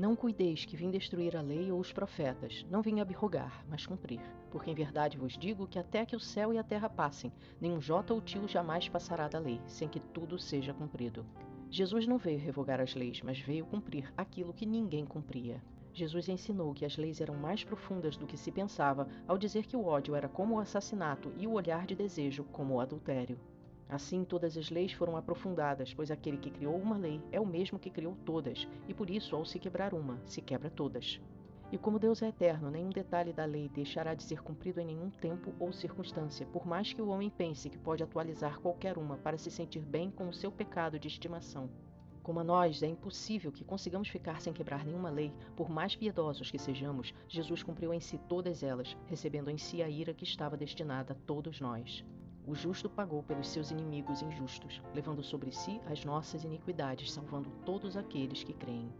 Não cuideis que vim destruir a lei ou os profetas, não vim abrogar, mas cumprir. Porque em verdade vos digo que até que o céu e a terra passem, nenhum jota ou tio jamais passará da lei, sem que tudo seja cumprido. Jesus não veio revogar as leis, mas veio cumprir aquilo que ninguém cumpria. Jesus ensinou que as leis eram mais profundas do que se pensava ao dizer que o ódio era como o assassinato e o olhar de desejo como o adultério. Assim, todas as leis foram aprofundadas, pois aquele que criou uma lei é o mesmo que criou todas, e por isso, ao se quebrar uma, se quebra todas. E como Deus é eterno, nenhum detalhe da lei deixará de ser cumprido em nenhum tempo ou circunstância, por mais que o homem pense que pode atualizar qualquer uma para se sentir bem com o seu pecado de estimação. Como a nós é impossível que consigamos ficar sem quebrar nenhuma lei, por mais piedosos que sejamos, Jesus cumpriu em si todas elas, recebendo em si a ira que estava destinada a todos nós. O justo pagou pelos seus inimigos injustos, levando sobre si as nossas iniquidades, salvando todos aqueles que creem.